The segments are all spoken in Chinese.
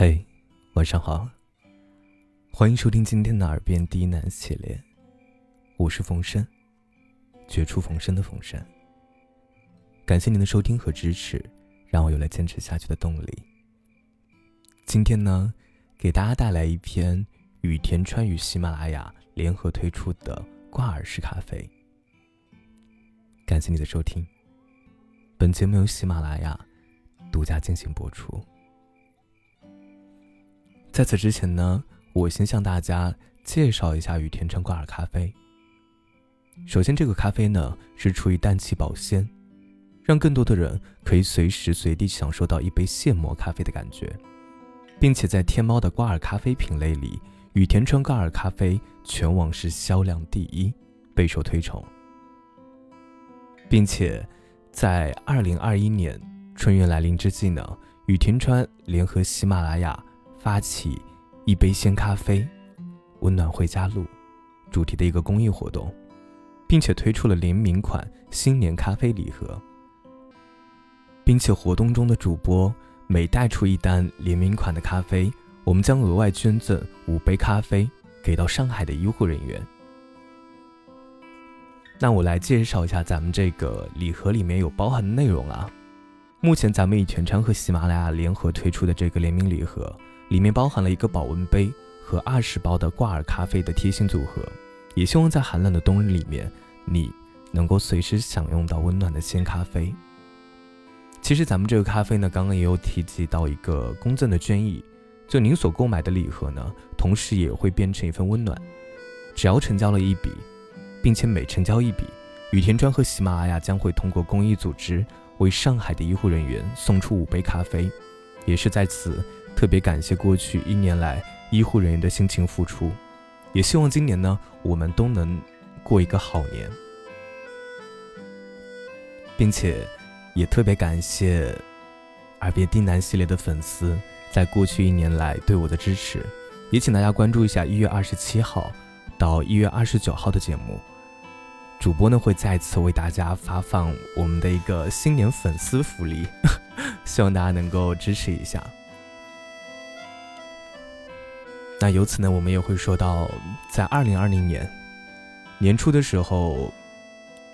嘿，晚上好，欢迎收听今天的耳边低喃系列，我是冯生，绝处逢生的冯生。感谢您的收听和支持，让我有了坚持下去的动力。今天呢，给大家带来一篇雨田川与喜马拉雅联合推出的挂耳式咖啡。感谢你的收听，本节目由喜马拉雅独家进行播出。在此之前呢，我先向大家介绍一下雨田川挂耳咖啡。首先，这个咖啡呢是出于氮气保鲜，让更多的人可以随时随地享受到一杯现磨咖啡的感觉，并且在天猫的挂耳咖啡品类里，雨田川挂耳咖啡全网是销量第一，备受推崇。并且，在二零二一年春运来临之际呢，雨田川联合喜马拉雅。发起一杯鲜咖啡，温暖回家路主题的一个公益活动，并且推出了联名款新年咖啡礼盒，并且活动中的主播每带出一单联名款的咖啡，我们将额外捐赠五杯咖啡给到上海的医护人员。那我来介绍一下咱们这个礼盒里面有包含的内容啊。目前咱们以全川和喜马拉雅联合推出的这个联名礼盒。里面包含了一个保温杯和二十包的挂耳咖啡的贴心组合，也希望在寒冷的冬日里面，你能够随时享用到温暖的鲜咖啡。其实咱们这个咖啡呢，刚刚也有提及到一个公赠的捐益，就您所购买的礼盒呢，同时也会变成一份温暖。只要成交了一笔，并且每成交一笔，雨田川和喜马拉雅将会通过公益组织为上海的医护人员送出五杯咖啡，也是在此。特别感谢过去一年来医护人员的辛勤付出，也希望今年呢，我们都能过一个好年，并且也特别感谢耳边低喃系列的粉丝在过去一年来对我的支持，也请大家关注一下一月二十七号到一月二十九号的节目，主播呢会再次为大家发放我们的一个新年粉丝福利，希望大家能够支持一下。那由此呢，我们也会说到，在二零二零年年初的时候，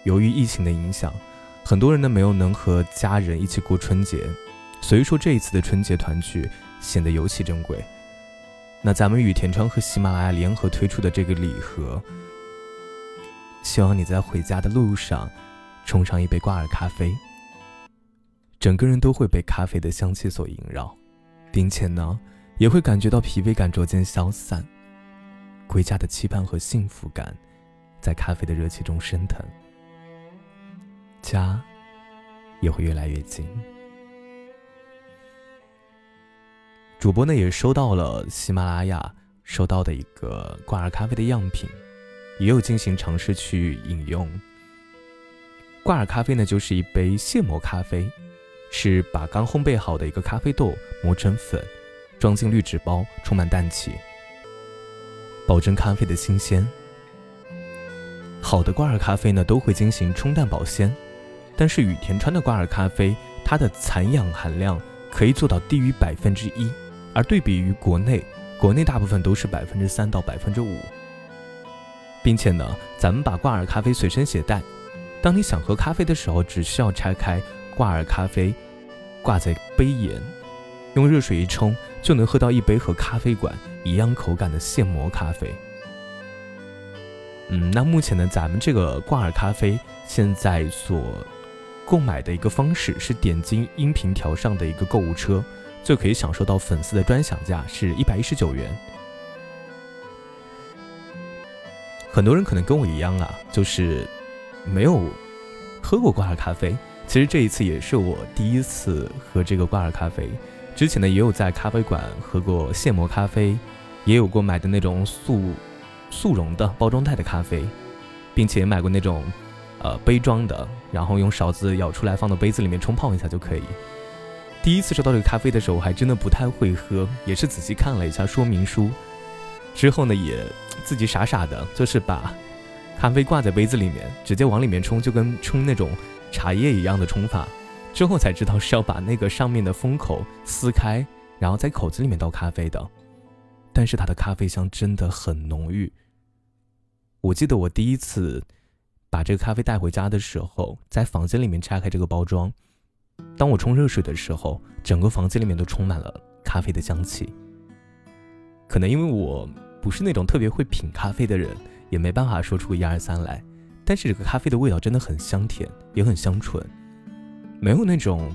由于疫情的影响，很多人呢没有能和家人一起过春节，所以说这一次的春节团聚显得尤其珍贵。那咱们与田川和喜马拉雅联合推出的这个礼盒，希望你在回家的路上冲上一杯挂耳咖啡，整个人都会被咖啡的香气所萦绕，并且呢。也会感觉到疲惫感逐渐消散，归家的期盼和幸福感，在咖啡的热气中升腾，家也会越来越近。主播呢也收到了喜马拉雅收到的一个挂耳咖啡的样品，也有进行尝试去饮用。挂耳咖啡呢就是一杯现磨咖啡，是把刚烘焙好的一个咖啡豆磨成粉。装进滤纸包，充满氮气，保证咖啡的新鲜。好的挂耳咖啡呢，都会进行冲淡保鲜，但是羽田川的挂耳咖啡，它的残氧含量可以做到低于百分之一，而对比于国内，国内大部分都是百分之三到百分之五，并且呢，咱们把挂耳咖啡随身携带，当你想喝咖啡的时候，只需要拆开挂耳咖啡，挂在杯沿。用热水一冲，就能喝到一杯和咖啡馆一样口感的现磨咖啡。嗯，那目前呢，咱们这个挂耳咖啡现在所购买的一个方式是点击音频条上的一个购物车，就可以享受到粉丝的专享价是一百一十九元。很多人可能跟我一样啊，就是没有喝过挂耳咖啡。其实这一次也是我第一次喝这个挂耳咖啡。之前呢，也有在咖啡馆喝过现磨咖啡，也有过买的那种速速溶的包装袋的咖啡，并且买过那种呃杯装的，然后用勺子舀出来放到杯子里面冲泡一下就可以。第一次收到这个咖啡的时候，我还真的不太会喝，也是仔细看了一下说明书，之后呢，也自己傻傻的，就是把咖啡挂在杯子里面，直接往里面冲，就跟冲那种茶叶一样的冲法。之后才知道是要把那个上面的封口撕开，然后在口子里面倒咖啡的，但是它的咖啡香真的很浓郁。我记得我第一次把这个咖啡带回家的时候，在房间里面拆开这个包装，当我冲热水的时候，整个房间里面都充满了咖啡的香气。可能因为我不是那种特别会品咖啡的人，也没办法说出一二三来。但是这个咖啡的味道真的很香甜，也很香醇，没有那种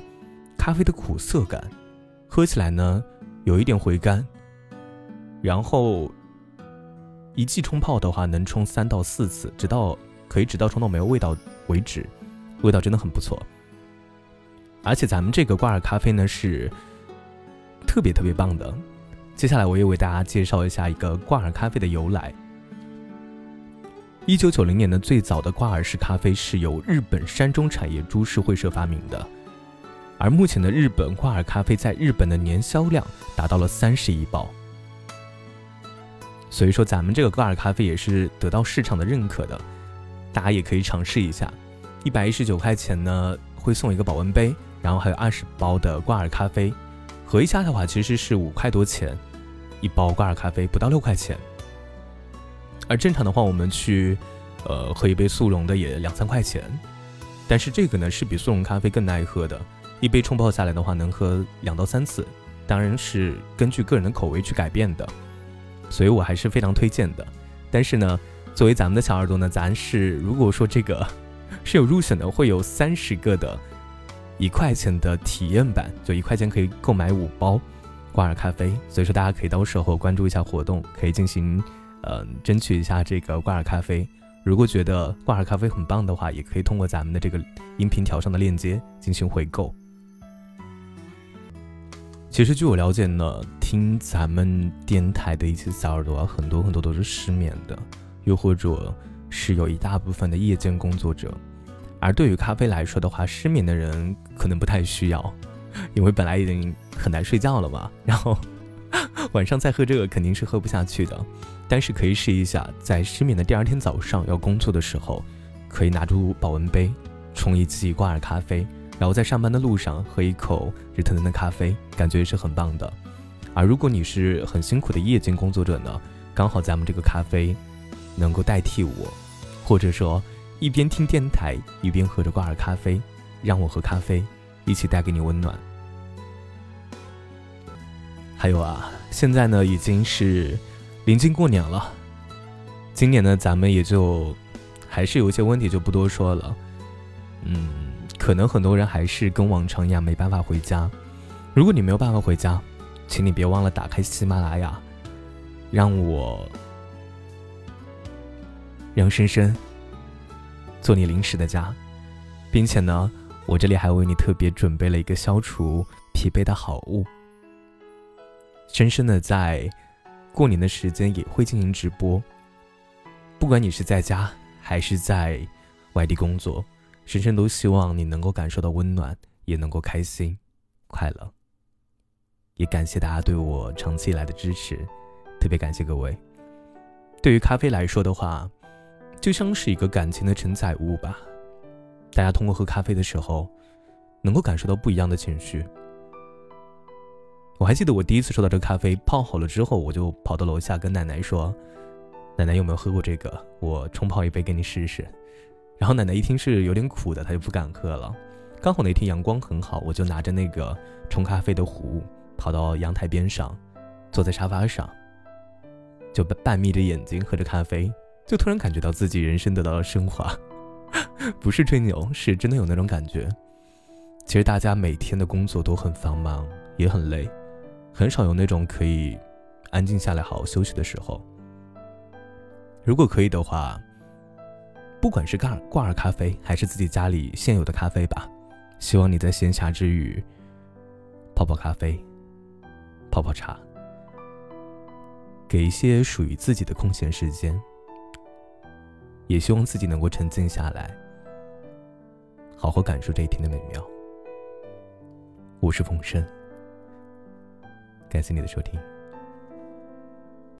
咖啡的苦涩感，喝起来呢有一点回甘，然后。一季冲泡的话，能冲三到四次，直到可以直到冲到没有味道为止，味道真的很不错。而且咱们这个挂耳咖啡呢是特别特别棒的。接下来我也为大家介绍一下一个挂耳咖啡的由来。一九九零年的最早的挂耳式咖啡是由日本山中产业株式会社发明的，而目前的日本挂耳咖啡在日本的年销量达到了三十亿包。所以说，咱们这个挂耳咖啡也是得到市场的认可的，大家也可以尝试一下。一百一十九块钱呢，会送一个保温杯，然后还有二十包的挂耳咖啡，合一下的话其实是五块多钱一包挂耳咖啡，不到六块钱。而正常的话，我们去呃喝一杯速溶的也两三块钱，但是这个呢是比速溶咖啡更耐喝的，一杯冲泡下来的话能喝两到三次，当然是根据个人的口味去改变的。所以我还是非常推荐的，但是呢，作为咱们的小耳朵呢，咱是如果说这个是有入选的，会有三十个的一块钱的体验版，就一块钱可以购买五包挂耳咖啡。所以说大家可以到时候关注一下活动，可以进行呃争取一下这个挂耳咖啡。如果觉得挂耳咖啡很棒的话，也可以通过咱们的这个音频条上的链接进行回购。其实据我了解呢，听咱们电台的一些小耳朵，很多很多都是失眠的，又或者是有一大部分的夜间工作者。而对于咖啡来说的话，失眠的人可能不太需要，因为本来已经很难睡觉了嘛。然后晚上再喝这个肯定是喝不下去的。但是可以试一下，在失眠的第二天早上要工作的时候，可以拿出保温杯，冲一剂挂耳咖啡。然后在上班的路上喝一口热腾腾的咖啡，感觉是很棒的。而如果你是很辛苦的夜间工作者呢，刚好咱们这个咖啡能够代替我，或者说一边听电台一边喝着挂耳咖啡，让我和咖啡一起带给你温暖。还有啊，现在呢已经是临近过年了，今年呢咱们也就还是有一些问题就不多说了，嗯。可能很多人还是跟往常一样没办法回家。如果你没有办法回家，请你别忘了打开喜马拉雅，让我让深深做你临时的家，并且呢，我这里还为你特别准备了一个消除疲惫的好物。深深的在过年的时间也会进行直播，不管你是在家还是在外地工作。深深都希望你能够感受到温暖，也能够开心、快乐。也感谢大家对我长期以来的支持，特别感谢各位。对于咖啡来说的话，就像是一个感情的承载物吧。大家通过喝咖啡的时候，能够感受到不一样的情绪。我还记得我第一次收到这个咖啡泡好了之后，我就跑到楼下跟奶奶说：“奶奶有没有喝过这个？我冲泡一杯给你试试。”然后奶奶一听是有点苦的，她就不敢喝了。刚好那天阳光很好，我就拿着那个冲咖啡的壶，跑到阳台边上，坐在沙发上，就半眯着眼睛喝着咖啡，就突然感觉到自己人生得到了升华。不是吹牛，是真的有那种感觉。其实大家每天的工作都很繁忙，也很累，很少有那种可以安静下来好好休息的时候。如果可以的话。不管是挂挂耳咖啡，还是自己家里现有的咖啡吧，希望你在闲暇之余泡泡咖啡，泡泡茶，给一些属于自己的空闲时间。也希望自己能够沉静下来，好好感受这一天的美妙。我是风声，感谢你的收听。